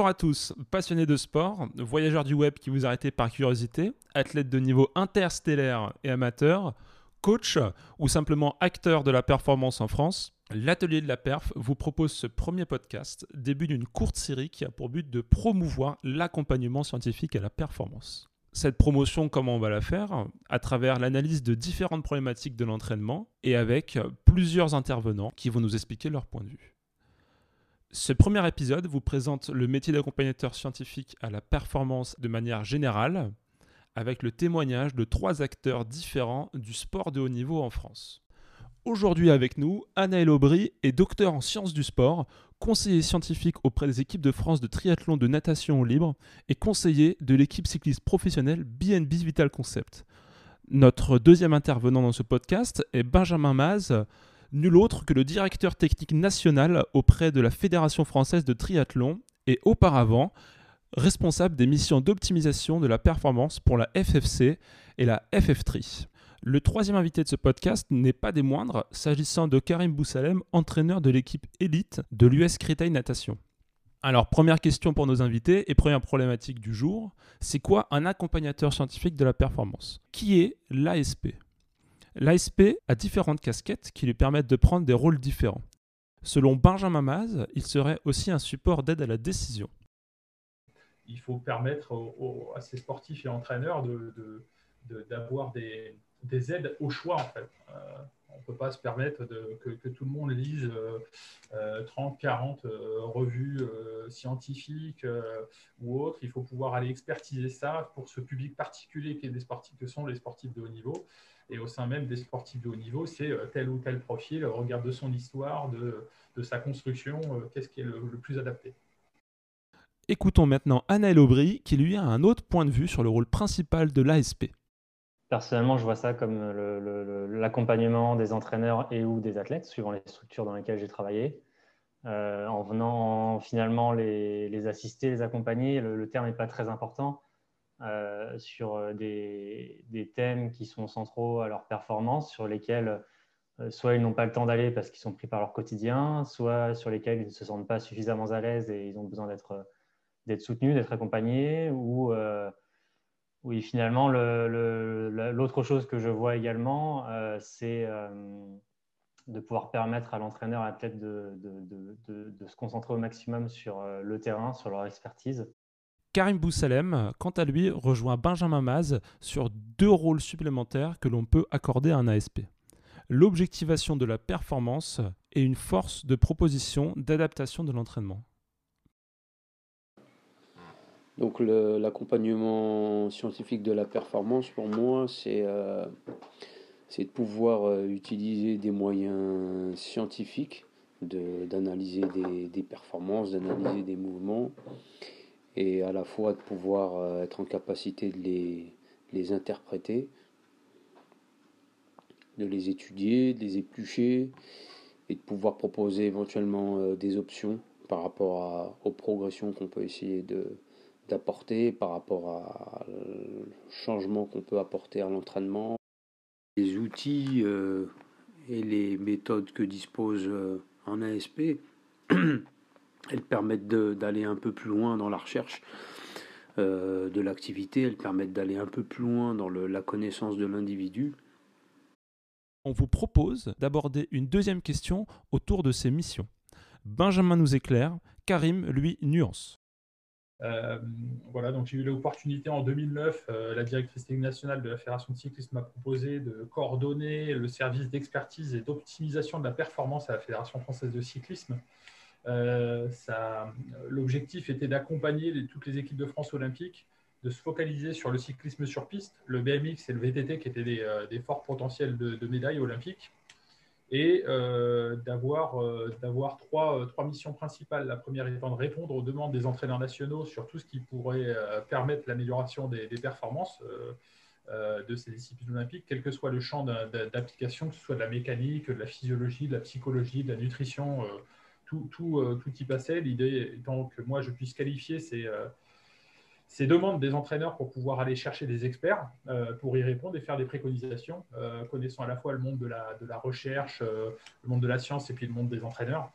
Bonjour à tous, passionnés de sport, voyageurs du web qui vous arrêtez par curiosité, athlètes de niveau interstellaire et amateur, coach ou simplement acteur de la performance en France, l'Atelier de la Perf vous propose ce premier podcast, début d'une courte série qui a pour but de promouvoir l'accompagnement scientifique à la performance. Cette promotion, comment on va la faire? À travers l'analyse de différentes problématiques de l'entraînement et avec plusieurs intervenants qui vont nous expliquer leur point de vue. Ce premier épisode vous présente le métier d'accompagnateur scientifique à la performance de manière générale, avec le témoignage de trois acteurs différents du sport de haut niveau en France. Aujourd'hui avec nous, Anaël Aubry est docteur en sciences du sport, conseiller scientifique auprès des équipes de France de triathlon de natation libre et conseiller de l'équipe cycliste professionnelle BNB Vital Concept. Notre deuxième intervenant dans ce podcast est Benjamin Maz, nul autre que le directeur technique national auprès de la Fédération française de triathlon et auparavant responsable des missions d'optimisation de la performance pour la FFC et la FF3. Le troisième invité de ce podcast n'est pas des moindres, s'agissant de Karim Boussalem, entraîneur de l'équipe élite de l'US Créteil Natation. Alors, première question pour nos invités et première problématique du jour, c'est quoi un accompagnateur scientifique de la performance? Qui est l'ASP L'ASP a différentes casquettes qui lui permettent de prendre des rôles différents. Selon Benjamin Maz, il serait aussi un support d'aide à la décision. Il faut permettre à ces sportifs et entraîneurs d'avoir des, aides au choix en fait. Euh, on ne peut pas se permettre que, tout le monde lise 30, 40 euh, revues euh, scientifiques ou autres. Il faut pouvoir aller expertiser ça pour ce public particulier qui est des sportifs, que sont les sportifs de haut niveau. Et au sein même des sportifs de haut niveau, c'est euh, tel ou tel profil, regarde de son histoire, de, sa construction, euh, qu'est-ce qui est le, plus adapté. Écoutons maintenant Anaël Aubry, qui lui a un autre point de vue sur le rôle principal de l'ASP. Personnellement, je vois ça comme l'accompagnement des entraîneurs et ou des athlètes, suivant les structures dans lesquelles j'ai travaillé. Euh, en venant finalement les, assister, les accompagner, le terme n'est pas très important. Euh, sur euh, des, thèmes qui sont centraux à leur performance, sur lesquels euh, soit ils n'ont pas le temps d'aller parce qu'ils sont pris par leur quotidien, soit sur lesquels ils ne se sentent pas suffisamment à l'aise et ils ont besoin d'être soutenus, d'être accompagnés, ou oui, finalement, l'autre chose que je vois également, c'est de pouvoir permettre à l'entraîneur, à l'athlète de, de, se concentrer au maximum sur le terrain, sur leur expertise, Karim Boussalem, quant à lui, rejoint Benjamin Maz sur deux rôles supplémentaires que l'on peut accorder à un ASP. L'objectivation de la performance et une force de proposition d'adaptation de l'entraînement. Donc l'accompagnement scientifique de la performance, pour moi, c'est euh, de pouvoir euh, utiliser des moyens scientifiques d'analyser des, des, performances, d'analyser des mouvements et à la fois de pouvoir euh, être en capacité de les, les interpréter, de les étudier, de les éplucher et de pouvoir proposer éventuellement des options par rapport aux progressions qu'on peut essayer de, d'apporter, par rapport à le changement qu'on peut apporter à l'entraînement. Les outils euh, et les méthodes que dispose en ASP Elles permettent d'aller un peu plus loin dans la recherche euh, de l'activité, elles permettent d'aller un peu plus loin dans le, la connaissance de l'individu. On vous propose d'aborder une deuxième question autour de ces missions. Benjamin nous éclaire, Karim, lui, nuance. Euh, voilà, donc j'ai eu l'opportunité en 2009, euh, la directrice nationale de la Fédération de cyclisme m'a proposé de coordonner le service d'expertise et d'optimisation de la performance à la Fédération française de cyclisme. Euh, l'objectif était d'accompagner toutes les équipes de France olympiques, de se focaliser sur le cyclisme sur piste, le BMX et le VTT qui étaient des, forts potentiels de, médailles olympiques, et euh, d'avoir trois, trois, missions principales. La première étant de répondre aux demandes des entraîneurs nationaux sur tout ce qui pourrait permettre l'amélioration des, performances de ces disciplines olympiques, quel que soit le champ d'application, que ce soit de la mécanique, de la physiologie, de la psychologie, de la nutrition tout, tout, euh, tout y passait. L'idée étant que moi, je puisse qualifier ces, euh, ces demandes des entraîneurs pour pouvoir aller chercher des experts euh, pour y répondre et faire des préconisations, euh, connaissant à la fois le monde de la, recherche, euh, le monde de la science et puis le monde des entraîneurs.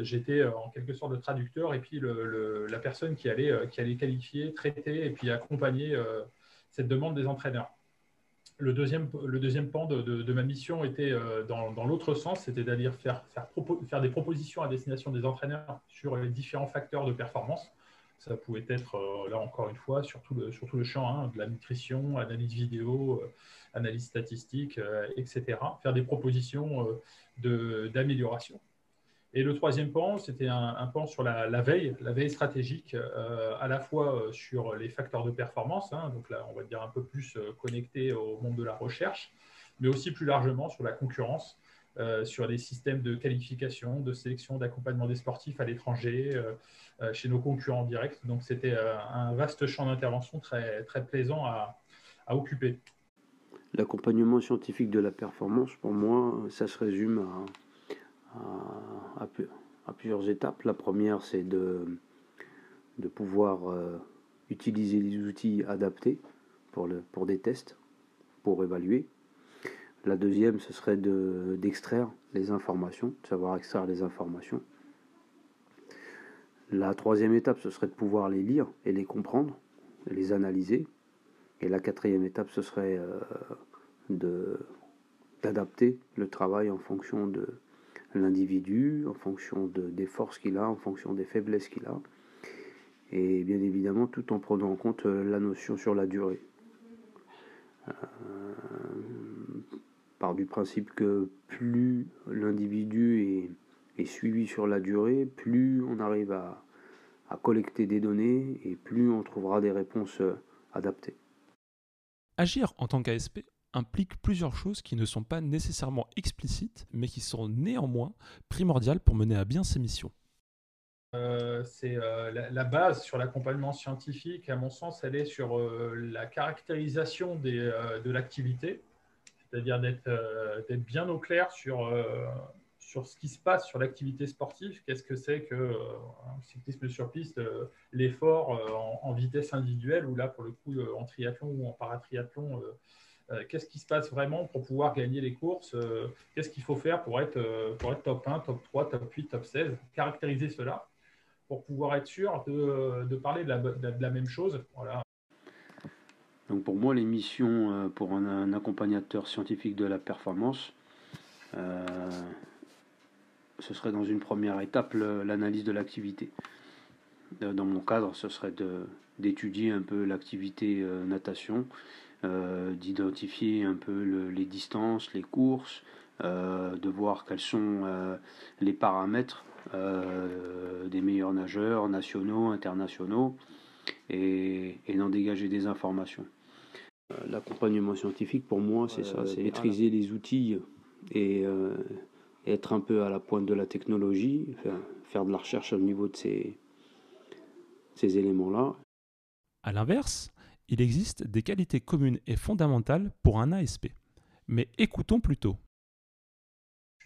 J'étais en quelque sorte le traducteur et puis la personne qui allait, qui allait qualifier, traiter et puis accompagner cette demande des entraîneurs. Le deuxième, le deuxième pan de, de, ma mission était dans, dans l'autre sens, d'aller faire, faire, faire des propositions à destination des entraîneurs sur les différents facteurs de performance ça pouvait être, euh, là encore une fois, sur tout le, le champ hein, de la nutrition, analyse vidéo, euh, analyse statistique, euh, etc. Faire des propositions d'amélioration. Et le troisième pan, c'était un, pan sur la, veille, la veille stratégique, à la fois sur les facteurs de performance, hein, donc là, on va dire un peu plus connecté au monde de la recherche, mais aussi plus largement sur la concurrence, sur les systèmes de qualification, de sélection, d'accompagnement des sportifs à l'étranger, euh, chez nos concurrents directs. Donc c'était euh, un vaste champ d'intervention très, plaisant à, occuper. L'accompagnement scientifique de la performance, pour moi, ça se résume à, plusieurs étapes. La première, c'est de, pouvoir euh, utiliser les outils adaptés pour des tests, pour évaluer. La deuxième, ce serait d'extraire les informations, de savoir extraire les informations. La troisième étape, ce serait de pouvoir les lire et les comprendre, les analyser. Et la quatrième étape, ce serait euh, d'adapter le travail en fonction de l'individu, en fonction de, des forces qu'il a, en fonction des faiblesses qu'il a. Et bien évidemment, tout en prenant en compte euh, la notion sur la durée. Euh, par du principe que plus l'individu est suivi sur la durée, plus on arrive à, collecter des données et plus on trouvera des réponses euh, adaptées. Agir en tant qu'ASP implique plusieurs choses qui ne sont pas nécessairement explicites, mais qui sont néanmoins primordiales pour mener à bien ces missions. Euh, c'est euh, la, base sur l'accompagnement scientifique, à mon sens, elle est sur la caractérisation de l'activité, c'est-à-dire d'être bien au clair sur sur ce qui se passe sur l'activité sportive, qu'est-ce que c'est que euh, un cyclisme sur piste, euh, l'effort euh, en, vitesse individuelle, ou là pour le coup en triathlon ou en paratriathlon, qu'est-ce qui se passe vraiment pour pouvoir gagner les courses, qu'est-ce qu'il faut faire pour être, pour être top 1, top 3, top 8, top 16, caractériser cela pour pouvoir être sûr de, de parler de la, de la, même chose. Voilà. Donc pour moi, les missions pour un, accompagnateur scientifique de la performance, ce serait dans une première étape l'analyse de l'activité. Euh, dans mon cadre, ce serait d'étudier un peu l'activité euh, natation, euh, d'identifier un peu les distances, les courses, de voir quels sont les paramètres des meilleurs nageurs nationaux, internationaux, et d'en dégager des informations. L'accompagnement scientifique, pour moi, c'est ça, c'est maîtriser les outils et être un peu à la pointe de la technologie, faire, de la recherche au niveau de ces, ces éléments-là. A l'inverse, il existe des qualités communes et fondamentales pour un ASP. Mais écoutons plutôt.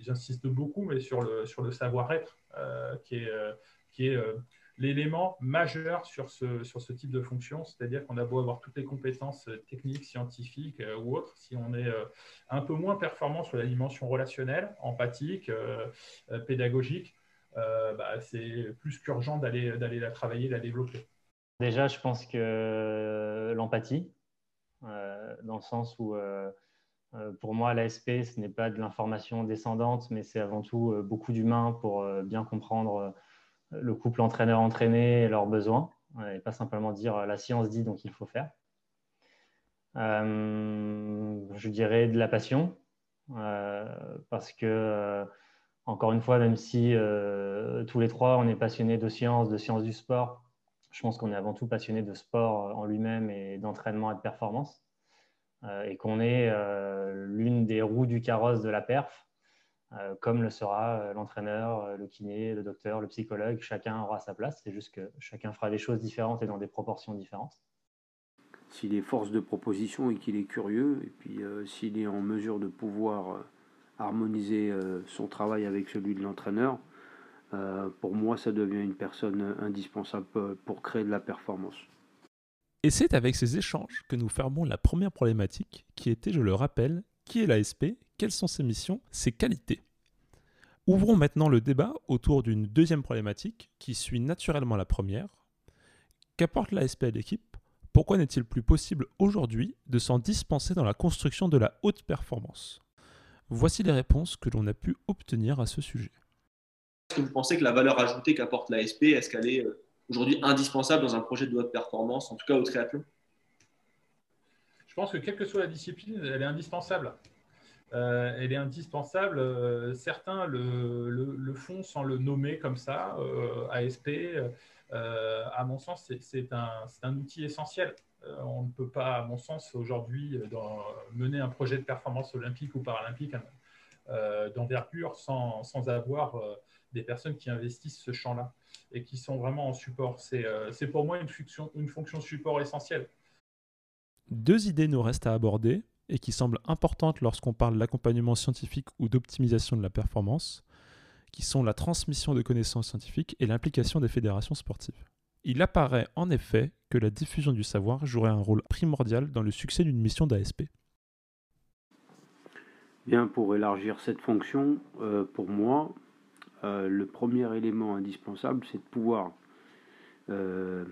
J'insiste beaucoup mais sur le, sur le savoir-être euh, qui est, euh, qui est euh, l'élément majeur sur ce, sur ce type de fonction, c'est-à-dire qu'on a beau avoir toutes les compétences euh, techniques, scientifiques euh, ou autres, si on est euh, un peu moins performant sur la dimension relationnelle, empathique, pédagogique, bah, c'est plus qu'urgent d'aller la travailler, la développer. Déjà, je pense que l'empathie, dans le sens où pour moi, l'ASP, ce n'est pas de l'information descendante, mais c'est avant tout beaucoup d'humains pour bien comprendre le couple entraîneur-entraîné et leurs besoins, et pas simplement dire euh, la science dit donc il faut faire. Euh, je dirais de la passion, euh, parce que, encore une fois, même si tous les trois on est passionnés de sciences, de sciences du sport, je pense qu'on est avant tout passionné de sport en lui-même et d'entraînement et de performance, et qu'on est l'une des roues du carrosse de la perf, euh, comme le sera euh, l'entraîneur, euh, le kiné, le docteur, le psychologue. Chacun aura sa place. C'est juste que chacun fera des choses différentes et dans des proportions différentes. S'il est force de proposition et qu'il est curieux, et puis s'il est en mesure de pouvoir harmoniser son travail avec celui de l'entraîneur, pour moi, ça devient une personne indispensable pour créer de la performance. Et c'est avec ces échanges que nous fermons la première problématique, qui était, je le rappelle, qui est l'ASP, quelles sont ses missions, ses qualités. Ouvrons maintenant le débat autour d'une deuxième problématique qui suit naturellement la première. Qu'apporte l'ASP à l'équipe Pourquoi n'est-il plus possible aujourd'hui de s'en dispenser dans la construction de la haute performance? Voici les réponses que l'on a pu obtenir à ce sujet. Est-ce que vous pensez que la valeur ajoutée qu'apporte l'ASP, est-ce qu'elle est euh, aujourd'hui indispensable dans un projet de haute performance, en tout cas au triathlon? Je pense que quelle que soit la discipline, elle est indispensable. Euh, elle est indispensable. Euh, certains le, font sans le nommer comme ça, euh, ASP. à mon sens, c'est un, outil essentiel. on ne peut pas, à mon sens, aujourd'hui, mener un projet de performance olympique ou paralympique d'envergure sans, sans, avoir des personnes qui investissent ce champ-là et qui sont vraiment en support. C'est pour moi une fonction, une fonction support essentielle. Deux idées nous restent à aborder et qui semblent importantes lorsqu'on parle d'accompagnement scientifique ou d'optimisation de la performance, qui sont la transmission de connaissances scientifiques et l'implication des fédérations sportives. Il apparaît en effet que la diffusion du savoir jouerait un rôle primordial dans le succès d'une mission d'ASP. Bien, pour élargir cette fonction, euh, pour moi, euh, le premier élément indispensable, c'est de pouvoir euh,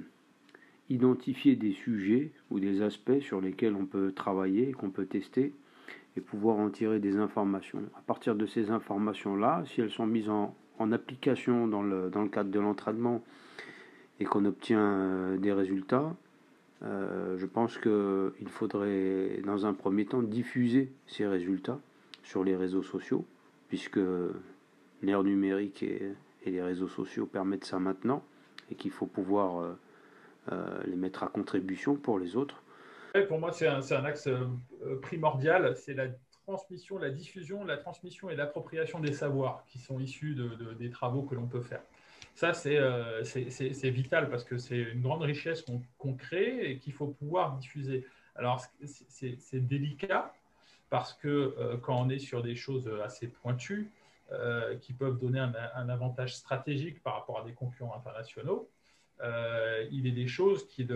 identifier des sujets ou des aspects sur lesquels on peut travailler, qu'on peut tester et pouvoir en tirer des informations. À partir de ces informations-là, si elles sont mises en, application dans le, cadre de l'entraînement et qu'on obtient euh, des résultats, euh, je pense qu'il faudrait dans un premier temps diffuser ces résultats sur les réseaux sociaux, puisque l'ère numérique et, les réseaux sociaux permettent ça maintenant, et qu'il faut pouvoir euh, les mettre à contribution pour les autres. pour moi, c'est un, axe euh, primordial, c'est la transmission, la diffusion, la transmission et l'appropriation des savoirs qui sont issus de, des travaux que l'on peut faire. Ça, euh, c'est vital parce que c'est une grande richesse qu'on crée et qu'il faut pouvoir diffuser. Alors, c'est délicat parce que quand on est sur des choses assez pointues, qui peuvent donner un, avantage stratégique par rapport à des concurrents internationaux, euh, il est des choses qu'il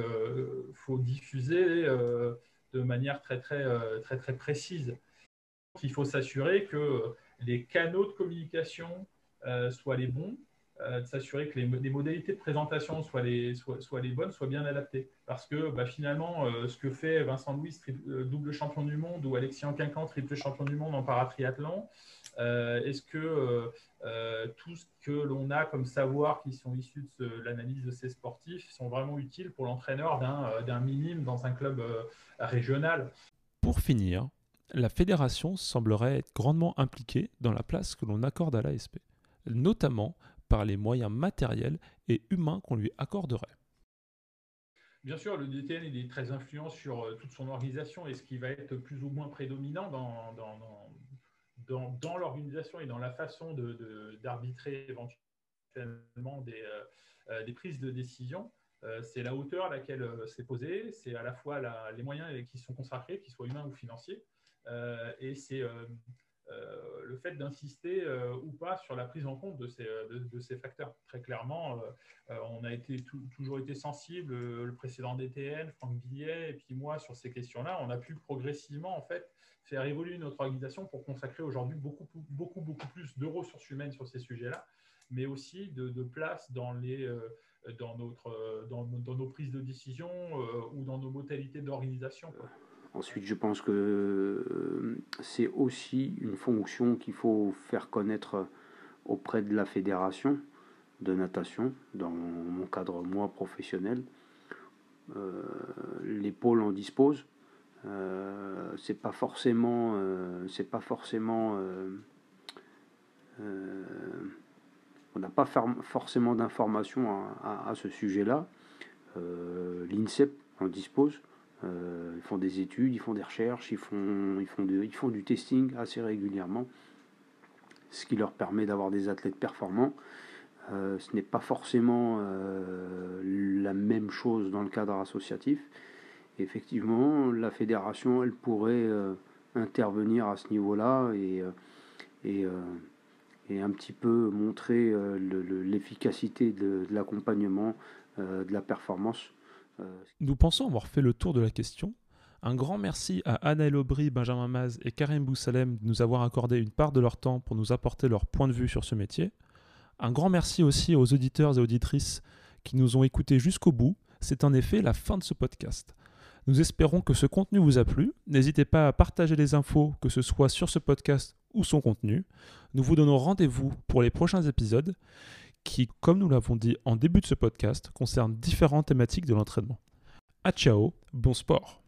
faut diffuser euh, de manière très très, euh, très, très précise. Il faut s'assurer que les canaux de communication soient les bons, de s'assurer que les, modalités de présentation soient les, soient, les bonnes, soient bien adaptées. Parce que bah, finalement, ce que fait Vincent Louis, double champion du monde, ou Alexis Anquincan, triple champion du monde en paratriathlon, euh, est-ce que euh, euh, tout ce que l'on a comme savoir qui sont issus de l'analyse de ces sportifs sont vraiment utiles pour l'entraîneur d'un minime dans un club régional? Pour finir, la fédération semblerait être grandement impliquée dans la place que l'on accorde à l'ASP, notamment par les moyens matériels et humains qu'on lui accorderait. Bien sûr, le DTN est très influent sur toute son organisation et ce qui va être plus ou moins prédominant dans, dans, dans, l'organisation et dans la façon d'arbitrer éventuellement des, euh, euh, des, prises de décision, euh, c'est la hauteur à laquelle c'est posé, c'est à la fois les moyens qui sont consacrés, qu'ils soient humains ou financiers, et c'est le fait d'insister ou pas sur la prise en compte de ces, de, ces facteurs. Très clairement, on a été toujours été sensible, le précédent DTN, Franck Billet, et puis moi, sur ces questions-là, on a pu progressivement, en fait, faire évoluer notre organisation pour consacrer aujourd'hui beaucoup, beaucoup, beaucoup plus de ressources humaines sur ces sujets-là, mais aussi de, place dans, les, euh, dans, notre, euh, dans, dans, nos prises de décision euh, ou dans nos modalités d'organisation. Ensuite, je pense que c'est aussi une fonction qu'il faut faire connaître auprès de la fédération de natation, dans mon cadre moi professionnel. les pôles en disposent. Euh, pas forcément, euh, pas forcément, euh, on n'a pas forcément d'informations à, ce sujet-là. L'INSEP en dispose. Ils font des études, ils font des recherches, ils font, ils font, ils font du testing assez régulièrement, ce qui leur permet d'avoir des athlètes performants. ce n'est pas forcément la même chose dans le cadre associatif effectivement, la fédération, elle pourrait euh, intervenir à ce niveau-là et, euh, et, euh, et, un petit peu montrer l'efficacité de, l'accompagnement, de la performance Nous pensons avoir fait le tour de la question. Un grand merci à Anna Aubry, Benjamin Maz et Karim Boussalem de nous avoir accordé une part de leur temps pour nous apporter leur point de vue sur ce métier. Un grand merci aussi aux auditeurs et auditrices qui nous ont écoutés jusqu'au bout. C'est en effet la fin de ce podcast. Nous espérons que ce contenu vous a plu. N'hésitez pas à partager les infos, que ce soit sur ce podcast ou son contenu. Nous vous donnons rendez-vous pour les prochains épisodes qui, comme nous l'avons dit en début de ce podcast, concernent différentes thématiques de l'entraînement. A ciao, bon sport